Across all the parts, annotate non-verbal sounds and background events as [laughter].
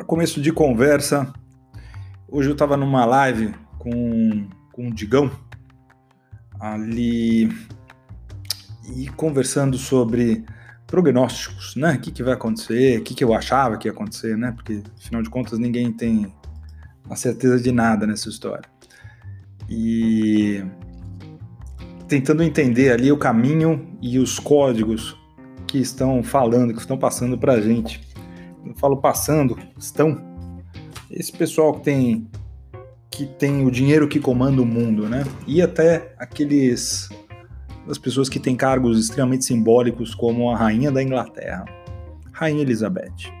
Para começo de conversa, hoje eu estava numa live com, com o Digão, ali, e conversando sobre prognósticos, né? O que, que vai acontecer, o que, que eu achava que ia acontecer, né? Porque, afinal de contas, ninguém tem a certeza de nada nessa história. E tentando entender ali o caminho e os códigos que estão falando, que estão passando para a gente. Eu falo passando, estão. Esse pessoal que tem que tem o dinheiro que comanda o mundo, né? E até aqueles as pessoas que têm cargos extremamente simbólicos como a rainha da Inglaterra, Rainha Elizabeth.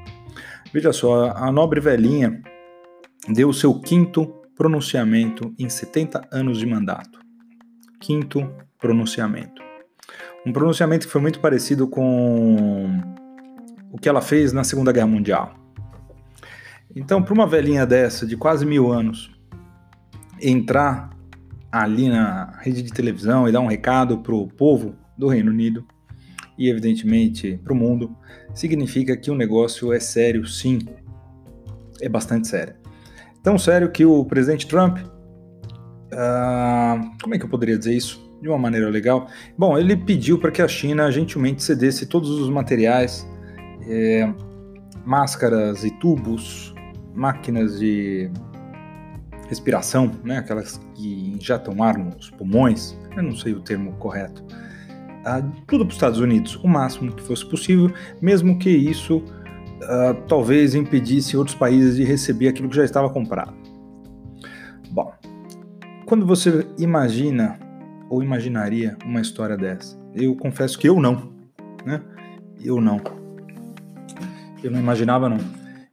Veja só, a nobre velhinha deu seu quinto pronunciamento em 70 anos de mandato. Quinto pronunciamento. Um pronunciamento que foi muito parecido com o que ela fez na Segunda Guerra Mundial. Então, para uma velhinha dessa, de quase mil anos, entrar ali na rede de televisão e dar um recado para o povo do Reino Unido e, evidentemente, para o mundo, significa que o negócio é sério, sim. É bastante sério. Tão sério que o presidente Trump. Uh, como é que eu poderia dizer isso? de uma maneira legal. Bom, ele pediu para que a China gentilmente cedesse todos os materiais, é, máscaras e tubos, máquinas de respiração, né, aquelas que injetam ar nos pulmões, eu não sei o termo correto, ah, tudo para os Estados Unidos, o máximo que fosse possível, mesmo que isso ah, talvez impedisse outros países de receber aquilo que já estava comprado. Bom, quando você imagina ou imaginaria uma história dessa? Eu confesso que eu não, né? Eu não. Eu não imaginava não.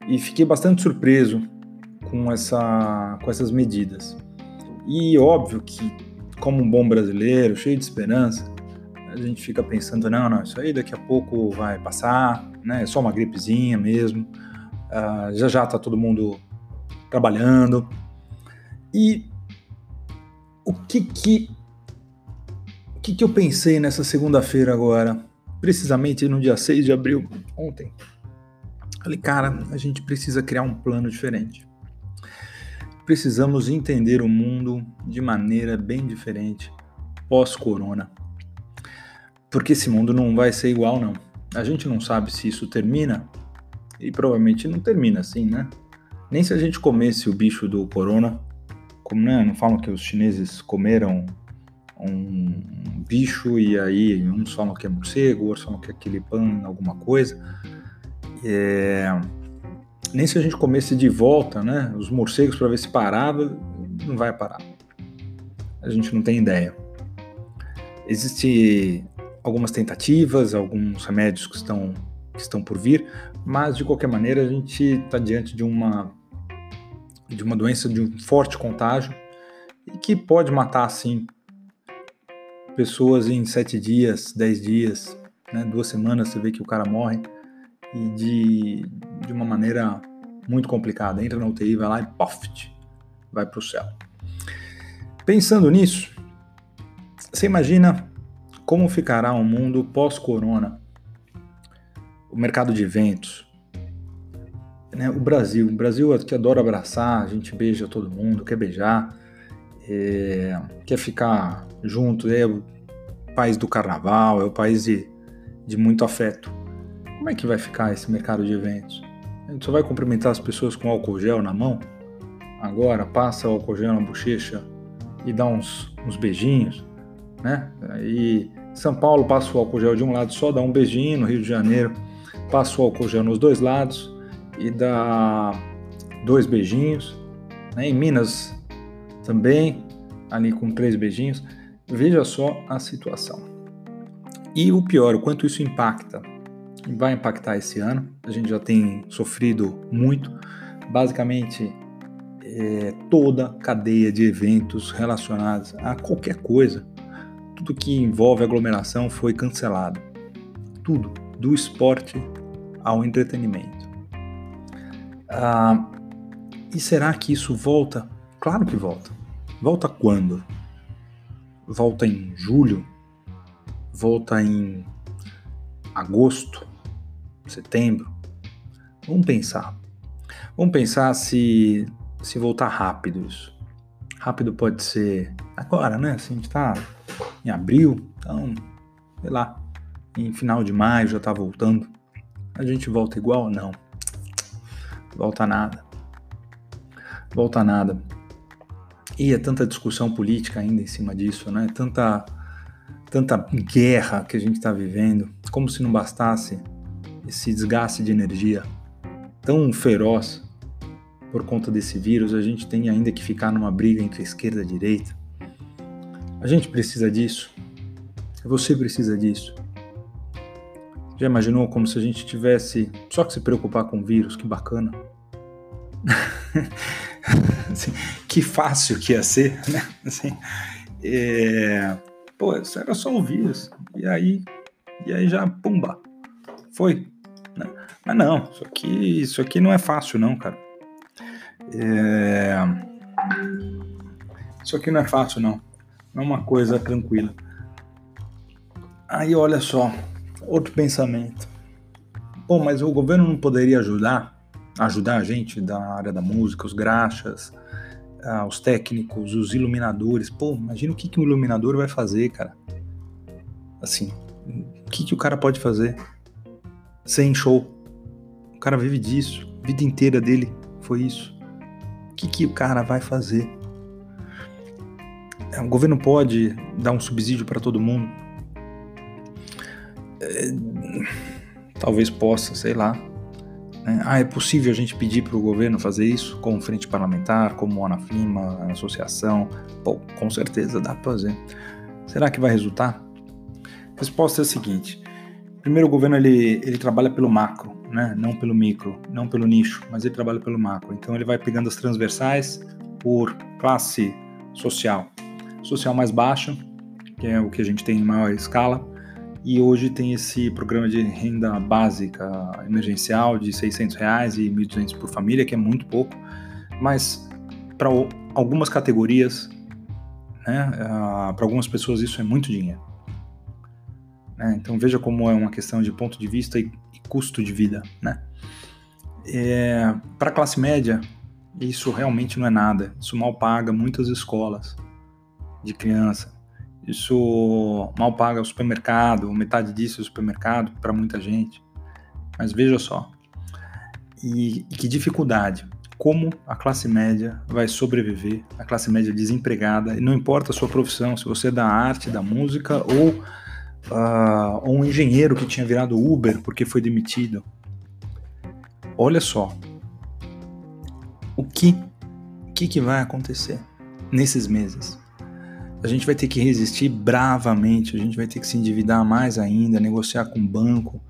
E fiquei bastante surpreso com essa com essas medidas. E óbvio que como um bom brasileiro, cheio de esperança, a gente fica pensando, não, não, isso aí daqui a pouco vai passar, né? É só uma gripezinha mesmo. Uh, já já tá todo mundo trabalhando. E o que que que, que eu pensei nessa segunda-feira agora? Precisamente no dia 6 de abril, ontem. Falei, cara, a gente precisa criar um plano diferente. Precisamos entender o mundo de maneira bem diferente pós-corona. Porque esse mundo não vai ser igual, não. A gente não sabe se isso termina, e provavelmente não termina assim, né? Nem se a gente comesse o bicho do corona, como né, não falam que os chineses comeram um bicho e aí uns falam que é morcego, outros falam que é aquele pan, alguma coisa. É... Nem se a gente comesse de volta, né, os morcegos para ver se parava, não vai parar. A gente não tem ideia. Existem algumas tentativas, alguns remédios que estão, que estão por vir, mas de qualquer maneira a gente está diante de uma, de uma doença de um forte contágio e que pode matar, sim, pessoas em sete dias, dez dias, né, duas semanas, você vê que o cara morre e de, de uma maneira muito complicada. Entra na UTI, vai lá e poft, vai para o céu. Pensando nisso, você imagina como ficará o um mundo pós-corona? O mercado de eventos, né? o Brasil. O Brasil que adora abraçar, a gente beija todo mundo, quer beijar, é, quer ficar junto, é o país do carnaval, é o país de, de muito afeto. Como é que vai ficar esse mercado de eventos? A gente só vai cumprimentar as pessoas com álcool gel na mão? Agora passa o álcool gel na bochecha e dá uns, uns beijinhos, né? Aí São Paulo passa o álcool gel de um lado só, dá um beijinho, no Rio de Janeiro passa o álcool gel nos dois lados e dá dois beijinhos. Né? Em Minas também, ali com três beijinhos. Veja só a situação. E o pior, o quanto isso impacta. Vai impactar esse ano, a gente já tem sofrido muito. Basicamente, é, toda cadeia de eventos relacionados a qualquer coisa, tudo que envolve aglomeração foi cancelado. Tudo, do esporte ao entretenimento. Ah, e será que isso volta? Claro que volta. Volta quando? volta em julho, volta em agosto, setembro. Vamos pensar. Vamos pensar se, se voltar rápido isso. Rápido pode ser agora, né? Assim, a gente tá em abril, então, sei lá, em final de maio já tá voltando. A gente volta igual? Não. Volta nada. Volta nada. E é tanta discussão política ainda em cima disso, né? Tanta, tanta guerra que a gente está vivendo, como se não bastasse esse desgaste de energia tão feroz por conta desse vírus, a gente tem ainda que ficar numa briga entre esquerda e direita. A gente precisa disso. Você precisa disso. Já imaginou como se a gente tivesse só que se preocupar com o vírus? Que bacana. [laughs] assim, que fácil que ia ser, né? Assim, é... Pô, era só o vírus. E aí, e aí já, pumba, foi. Mas não, isso aqui, isso aqui não é fácil não, cara. É... Isso aqui não é fácil não. Não é uma coisa tranquila. Aí olha só, outro pensamento. Pô, mas o governo não poderia ajudar, ajudar a gente da área da música, os graxas, ah, os técnicos, os iluminadores. Pô, imagina o que, que um iluminador vai fazer, cara. Assim, o que, que o cara pode fazer sem show? Cara vive disso, a vida inteira dele foi isso. O que, que o cara vai fazer? O governo pode dar um subsídio para todo mundo? É, talvez possa, sei lá. Né? Ah, é possível a gente pedir para o governo fazer isso como frente parlamentar, como Anafima, associação? Pô, com certeza dá para fazer. Será que vai resultar? A resposta é a seguinte: primeiro, o governo ele, ele trabalha pelo macro, né? não pelo micro, não pelo nicho, mas ele trabalha pelo macro. Então, ele vai pegando as transversais por classe social. Social mais baixa, que é o que a gente tem em maior escala, e hoje tem esse programa de renda básica emergencial de 600 reais e 1.200 por família, que é muito pouco, mas para algumas categorias, né, uh, para algumas pessoas isso é muito dinheiro. Né? Então veja como é uma questão de ponto de vista e custo de vida. Né? É, para a classe média, isso realmente não é nada. Isso mal paga muitas escolas de criança. Isso mal paga o supermercado, metade disso é supermercado para muita gente. Mas veja só, e, e, que dificuldade, como a classe média vai sobreviver, a classe média desempregada, e não importa a sua profissão, se você é da arte, da música ou uh, um engenheiro que tinha virado Uber porque foi demitido. Olha só, o que, que, que vai acontecer nesses meses? a gente vai ter que resistir bravamente, a gente vai ter que se endividar mais ainda, negociar com o banco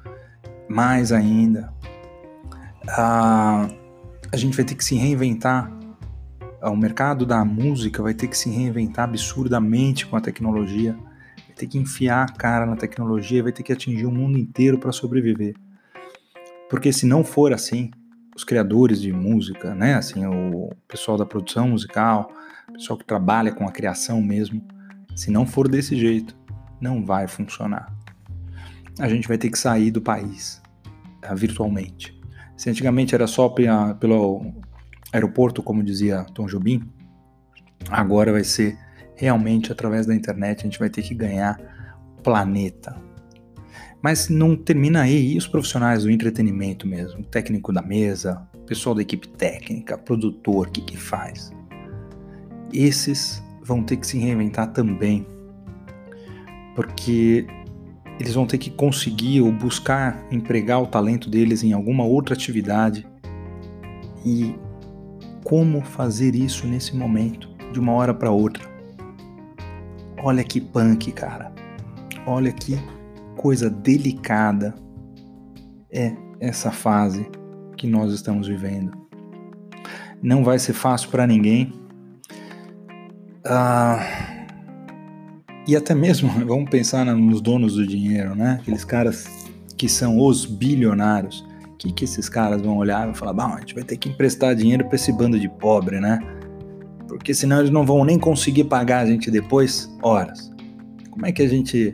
mais ainda. Ah, a gente vai ter que se reinventar. O mercado da música vai ter que se reinventar absurdamente com a tecnologia. Ter que enfiar a cara na tecnologia, vai ter que atingir o mundo inteiro para sobreviver. Porque se não for assim, os criadores de música, né, assim, o pessoal da produção musical, pessoal que trabalha com a criação mesmo, se não for desse jeito, não vai funcionar. A gente vai ter que sair do país uh, virtualmente. Se antigamente era só pela, pelo aeroporto, como dizia Tom Jobim, agora vai ser realmente através da internet, a gente vai ter que ganhar planeta. Mas não termina aí, e os profissionais do entretenimento mesmo, técnico da mesa, pessoal da equipe técnica, produtor, o que que faz? esses vão ter que se reinventar também, porque eles vão ter que conseguir ou buscar empregar o talento deles em alguma outra atividade. E como fazer isso nesse momento, de uma hora para outra? Olha que punk, cara. Olha que coisa delicada é essa fase que nós estamos vivendo. Não vai ser fácil para ninguém, ah, e até mesmo, [laughs] vamos pensar nos donos do dinheiro, né? Aqueles caras que são os bilionários. O que, que esses caras vão olhar e falar, bom, a gente vai ter que emprestar dinheiro para esse bando de pobre, né? Porque senão eles não vão nem conseguir pagar a gente depois horas. Como é que a gente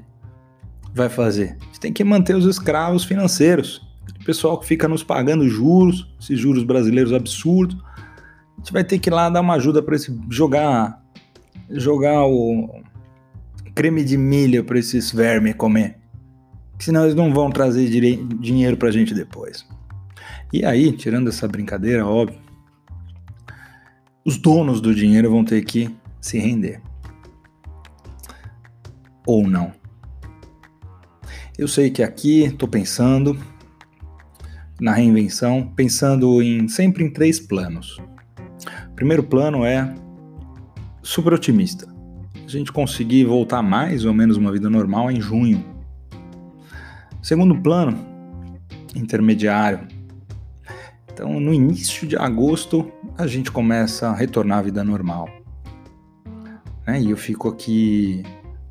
vai fazer? A gente tem que manter os escravos financeiros. O pessoal que fica nos pagando juros, esses juros brasileiros absurdos. A gente vai ter que ir lá dar uma ajuda para esse jogar jogar o creme de milho para esses vermes comer. Senão eles não vão trazer dinheiro pra gente depois. E aí, tirando essa brincadeira, óbvio, os donos do dinheiro vão ter que se render. Ou não. Eu sei que aqui estou pensando na reinvenção, pensando em sempre em três planos. O primeiro plano é super otimista. A gente conseguir voltar mais ou menos uma vida normal em junho. Segundo plano, intermediário. Então, no início de agosto, a gente começa a retornar à vida normal. Né? E eu fico aqui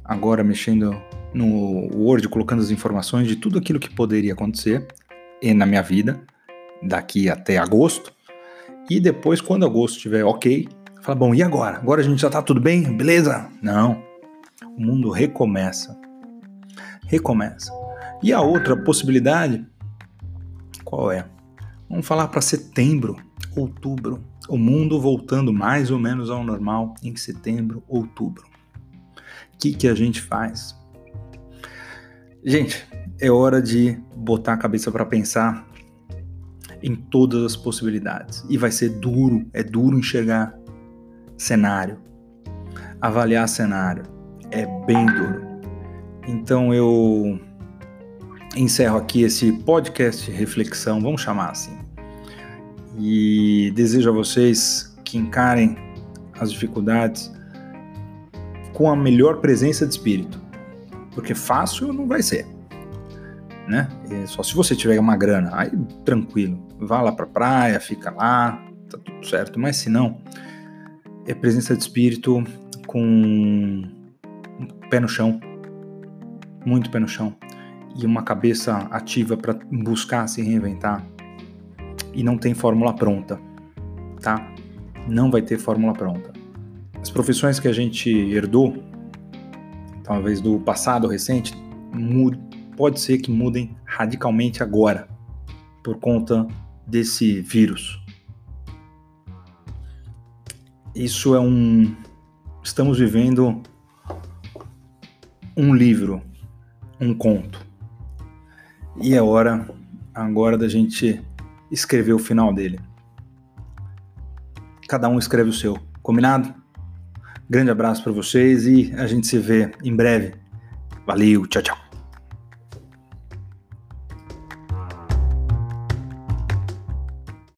agora mexendo no Word, colocando as informações de tudo aquilo que poderia acontecer na minha vida daqui até agosto. E depois, quando agosto estiver ok, fala: bom, e agora? Agora a gente já tá tudo bem? Beleza? Não. O mundo recomeça. Recomeça. E a outra possibilidade, qual é? Vamos falar para setembro, outubro. O mundo voltando mais ou menos ao normal em setembro, outubro. O que, que a gente faz? Gente, é hora de botar a cabeça para pensar em todas as possibilidades. E vai ser duro, é duro enxergar cenário, avaliar cenário. É bem duro. Então eu encerro aqui esse podcast reflexão, vamos chamar assim. E desejo a vocês que encarem as dificuldades com a melhor presença de espírito porque fácil não vai ser. Né? E só se você tiver uma grana, aí tranquilo, vá lá pra praia, fica lá, tá tudo certo. Mas se não, é presença de espírito com pé no chão, muito pé no chão, e uma cabeça ativa para buscar se reinventar. E não tem fórmula pronta, tá? Não vai ter fórmula pronta. As profissões que a gente herdou talvez do passado recente, pode ser que mudem radicalmente agora por conta desse vírus. Isso é um. Estamos vivendo um livro, um conto. E é hora agora da gente escrever o final dele. Cada um escreve o seu. Combinado? Grande abraço para vocês e a gente se vê em breve. Valeu, tchau, tchau.